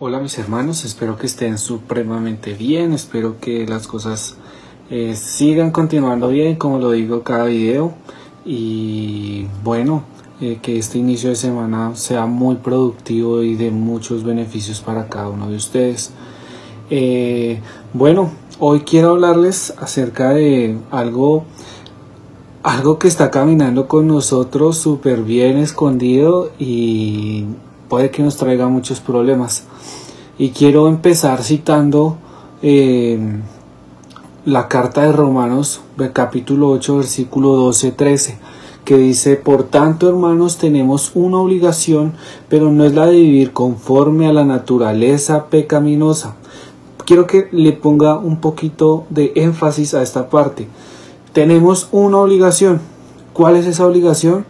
Hola mis hermanos, espero que estén supremamente bien, espero que las cosas eh, sigan continuando bien como lo digo cada video. Y bueno, eh, que este inicio de semana sea muy productivo y de muchos beneficios para cada uno de ustedes. Eh, bueno, hoy quiero hablarles acerca de algo algo que está caminando con nosotros súper bien escondido y puede que nos traiga muchos problemas. Y quiero empezar citando eh, la carta de Romanos, del capítulo 8, versículo 12-13, que dice, por tanto hermanos tenemos una obligación, pero no es la de vivir conforme a la naturaleza pecaminosa. Quiero que le ponga un poquito de énfasis a esta parte. Tenemos una obligación. ¿Cuál es esa obligación?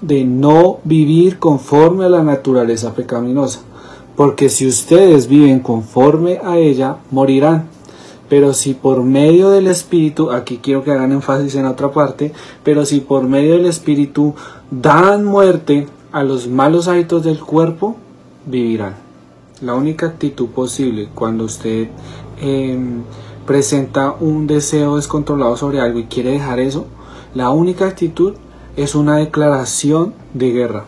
De no vivir conforme a la naturaleza pecaminosa porque si ustedes viven conforme a ella, morirán. Pero si por medio del Espíritu, aquí quiero que hagan énfasis en otra parte, pero si por medio del Espíritu dan muerte a los malos hábitos del cuerpo, vivirán. La única actitud posible cuando usted em, presenta un deseo descontrolado sobre algo y quiere dejar eso, la única actitud es una declaración de guerra.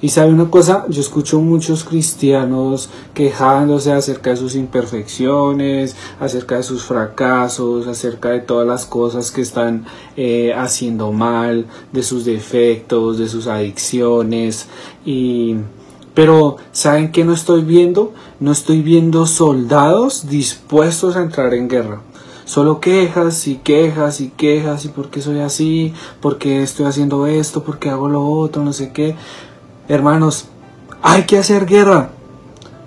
Y sabe una cosa, yo escucho muchos cristianos quejándose acerca de sus imperfecciones, acerca de sus fracasos, acerca de todas las cosas que están eh, haciendo mal, de sus defectos, de sus adicciones. Y, pero, ¿saben qué no estoy viendo? No estoy viendo soldados dispuestos a entrar en guerra solo quejas y quejas y quejas y por qué soy así, por qué estoy haciendo esto, por qué hago lo otro, no sé qué. Hermanos, hay que hacer guerra.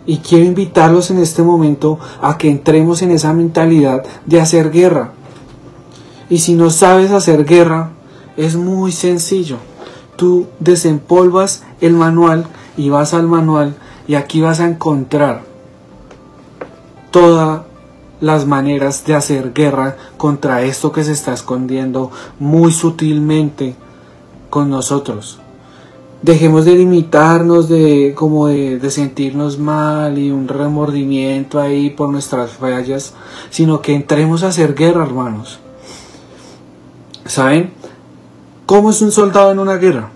Y quiero invitarlos en este momento a que entremos en esa mentalidad de hacer guerra. Y si no sabes hacer guerra, es muy sencillo. Tú desempolvas el manual y vas al manual y aquí vas a encontrar todas las maneras de hacer guerra contra esto que se está escondiendo muy sutilmente con nosotros dejemos de limitarnos de como de, sentirnos mal y un remordimiento ahí por nuestras fallas, sino que entremos a hacer guerra, hermanos. ¿Saben? ¿Cómo es un soldado en una guerra?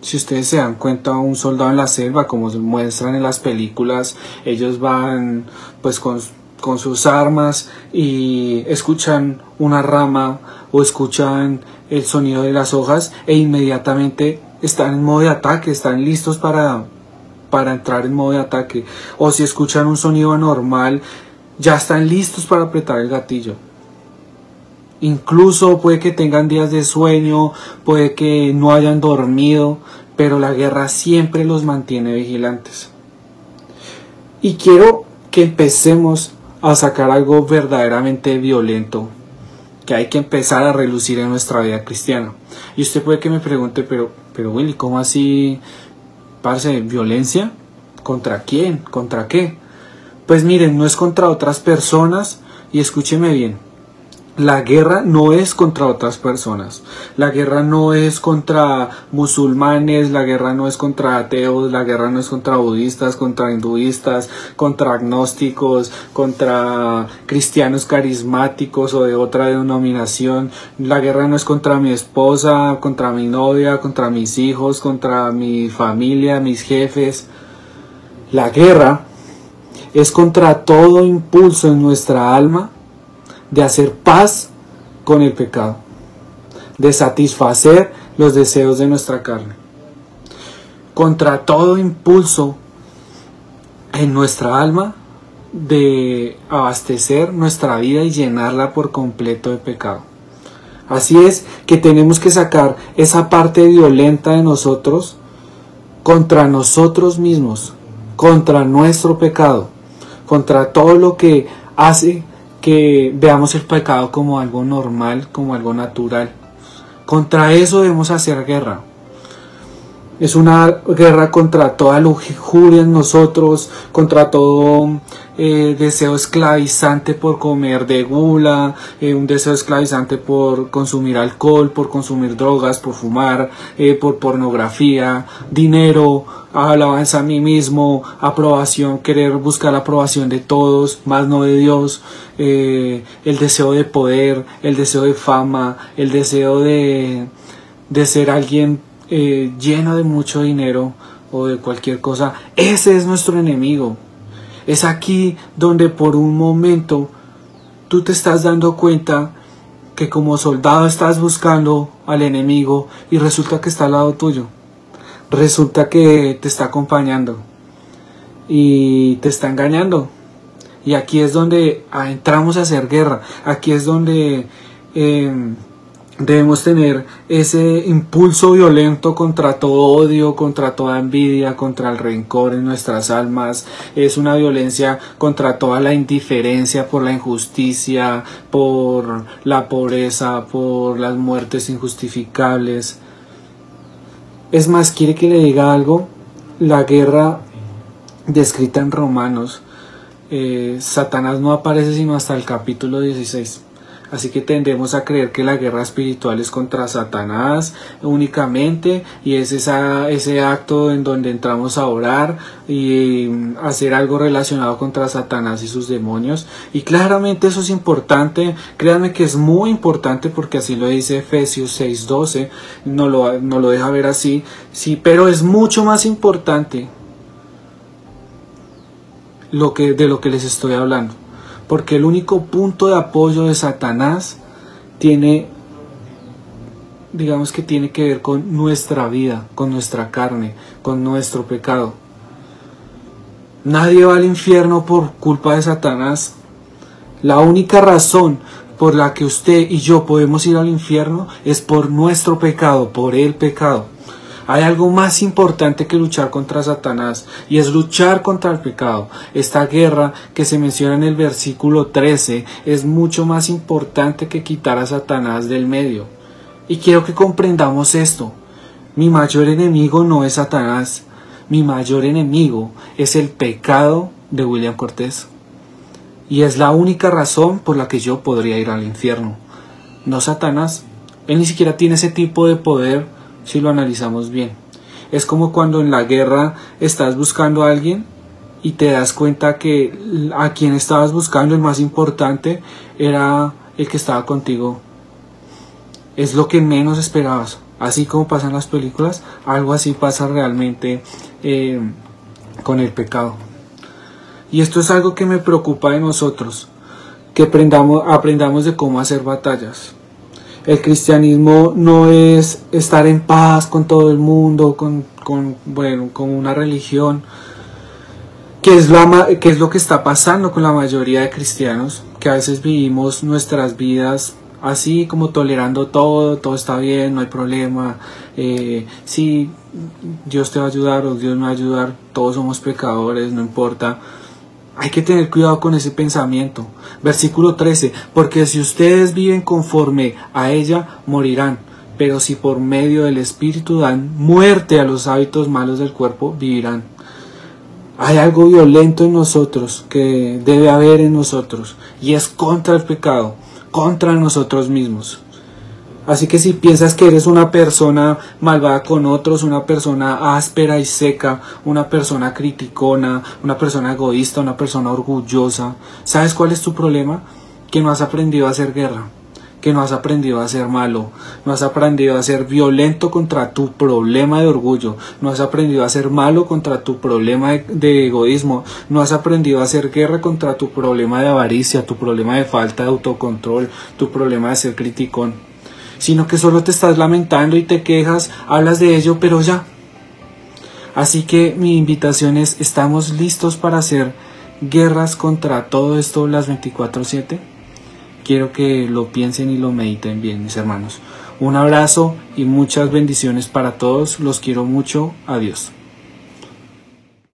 Si ustedes se dan cuenta, un soldado en la selva, como se muestran en las películas, ellos van pues con, con sus armas y escuchan una rama o escuchan el sonido de las hojas e inmediatamente están en modo de ataque, están listos para, para entrar en modo de ataque. O si escuchan un sonido anormal, ya están listos para apretar el gatillo. Incluso puede que tengan días de sueño, puede que no hayan dormido, pero la guerra siempre los mantiene vigilantes. Y quiero que empecemos a sacar algo verdaderamente violento, que hay que empezar a relucir en nuestra vida cristiana. Y usted puede que me pregunte, pero pero Willy, ¿cómo así, parce, violencia? ¿Contra quién? ¿Contra qué? Pues miren, no es contra otras personas y escúcheme bien, la guerra no es contra otras personas, la guerra no es contra musulmanes, la guerra no es contra ateos, la guerra no es contra budistas, contra hinduistas, contra agnósticos, contra cristianos carismáticos o de otra denominación, la guerra no es contra mi esposa, contra mi novia, contra mis hijos, contra mi familia, mis jefes. La guerra es contra todo impulso en nuestra alma de hacer paz con el pecado, de satisfacer los deseos de nuestra carne. Contra todo impulso en nuestra alma de abastecer nuestra vida y llenarla por completo de pecado. Así es que tenemos que sacar esa parte violenta de nosotros contra nosotros mismos, contra nuestro pecado, contra todo lo que hace que veamos el pecado como algo normal, como algo natural. Contra eso debemos hacer guerra. Es una guerra contra toda lujuria en nosotros, contra todo eh, deseo esclavizante por comer de gula, eh, un deseo esclavizante por consumir alcohol, por consumir drogas, por fumar, eh, por pornografía, dinero, alabanza a mí mismo, aprobación, querer buscar la aprobación de todos, más no de Dios, el deseo de poder, el deseo de fama, el deseo de, de ser alguien eh, lleno de mucho dinero o de cualquier cosa, ese es nuestro enemigo. Es aquí donde por un momento tú te estás dando cuenta que como soldado estás buscando al enemigo y resulta que está al lado tuyo. Resulta que te está acompañando y te está engañando. Y aquí es donde entramos a hacer guerra. Aquí es donde eh, Debemos tener ese impulso violento contra todo odio, contra toda envidia, contra el rencor en nuestras almas. Es una violencia contra toda la indiferencia por la injusticia, por la pobreza, por las muertes injustificables. Es más, quiere que le diga algo. La guerra descrita en Romanos, eh, Satanás no aparece sino hasta el capítulo 16 Así que tendemos a creer que la guerra espiritual es contra Satanás únicamente y es ese acto en donde entramos a orar y mm, hacer algo relacionado contra Satanás y sus demonios. Y claramente eso es importante, créanme que es muy importante porque así lo dice Efesios 6:12, no lo, no lo deja ver así, sí, pero es mucho más importante lo que, de lo que les estoy hablando porque el único punto de apoyo de Satanás tiene, digamos que tiene que ver con nuestra vida, con nuestra carne, con nuestro pecado. Nadie va al infierno por culpa de Satanás. La única razón por la que usted y yo podemos ir al infierno es por nuestro pecado, por el pecado. Hay algo más importante que luchar contra Satanás y es luchar contra el pecado. Esta guerra que se menciona en el versículo 13 es mucho más importante que quitar a Satanás del medio. Y quiero que comprendamos esto. Mi mayor enemigo no es Satanás. Mi mayor enemigo es el pecado de William Cortés. Y es la única razón por la que yo podría ir al infierno. No Satanás. Él ni siquiera tiene ese tipo de poder si lo analizamos bien. Es como cuando en la guerra estás buscando a alguien y te das cuenta que a quien estabas buscando, el más importante, era el que estaba contigo. Es lo que menos esperabas. Así como pasan las películas, algo así pasa realmente eh, con el pecado. Y esto es algo que me preocupa de nosotros, que aprendamos, aprendamos de cómo hacer batallas. El cristianismo no es estar en paz con todo el mundo, con, bueno, con una religión, que es, que es lo que está pasando con la mayoría de cristianos, que a veces vivimos nuestras vidas así como tolerando todo, todo está bien, no hay problema, eh, sí, Dios te va a ayudar o Dios me va a ayudar, todos somos pecadores, no importa. Hay que tener cuidado con ese pensamiento. Versículo 13, porque si ustedes viven conforme a ella, morirán. Pero si por medio del Espíritu dan muerte a los hábitos malos del cuerpo, vivirán. Hay algo violento en nosotros que debe haber en nosotros y es contra el pecado, contra nosotros mismos. Así que si piensas que eres una persona malvada con otros, una persona áspera y seca, una persona criticona, una persona egoísta, una persona orgullosa, ¿sabes cuál es tu problema? Que no has aprendido a hacer guerra, que no has aprendido a ser malo, no has aprendido a ser violento contra tu problema de orgullo, no has aprendido a ser malo contra tu problema de, egoísmo, no has aprendido a hacer guerra contra tu problema de avaricia, tu problema de falta de autocontrol, tu problema de ser criticón sino que solo te estás lamentando y te quejas, hablas de ello, pero ya. Así que mi invitación es, ¿estamos listos para hacer guerras contra todo esto las 24/7? Quiero que lo piensen y lo mediten bien, mis hermanos. Un abrazo y muchas bendiciones para todos. Los quiero mucho. Adiós.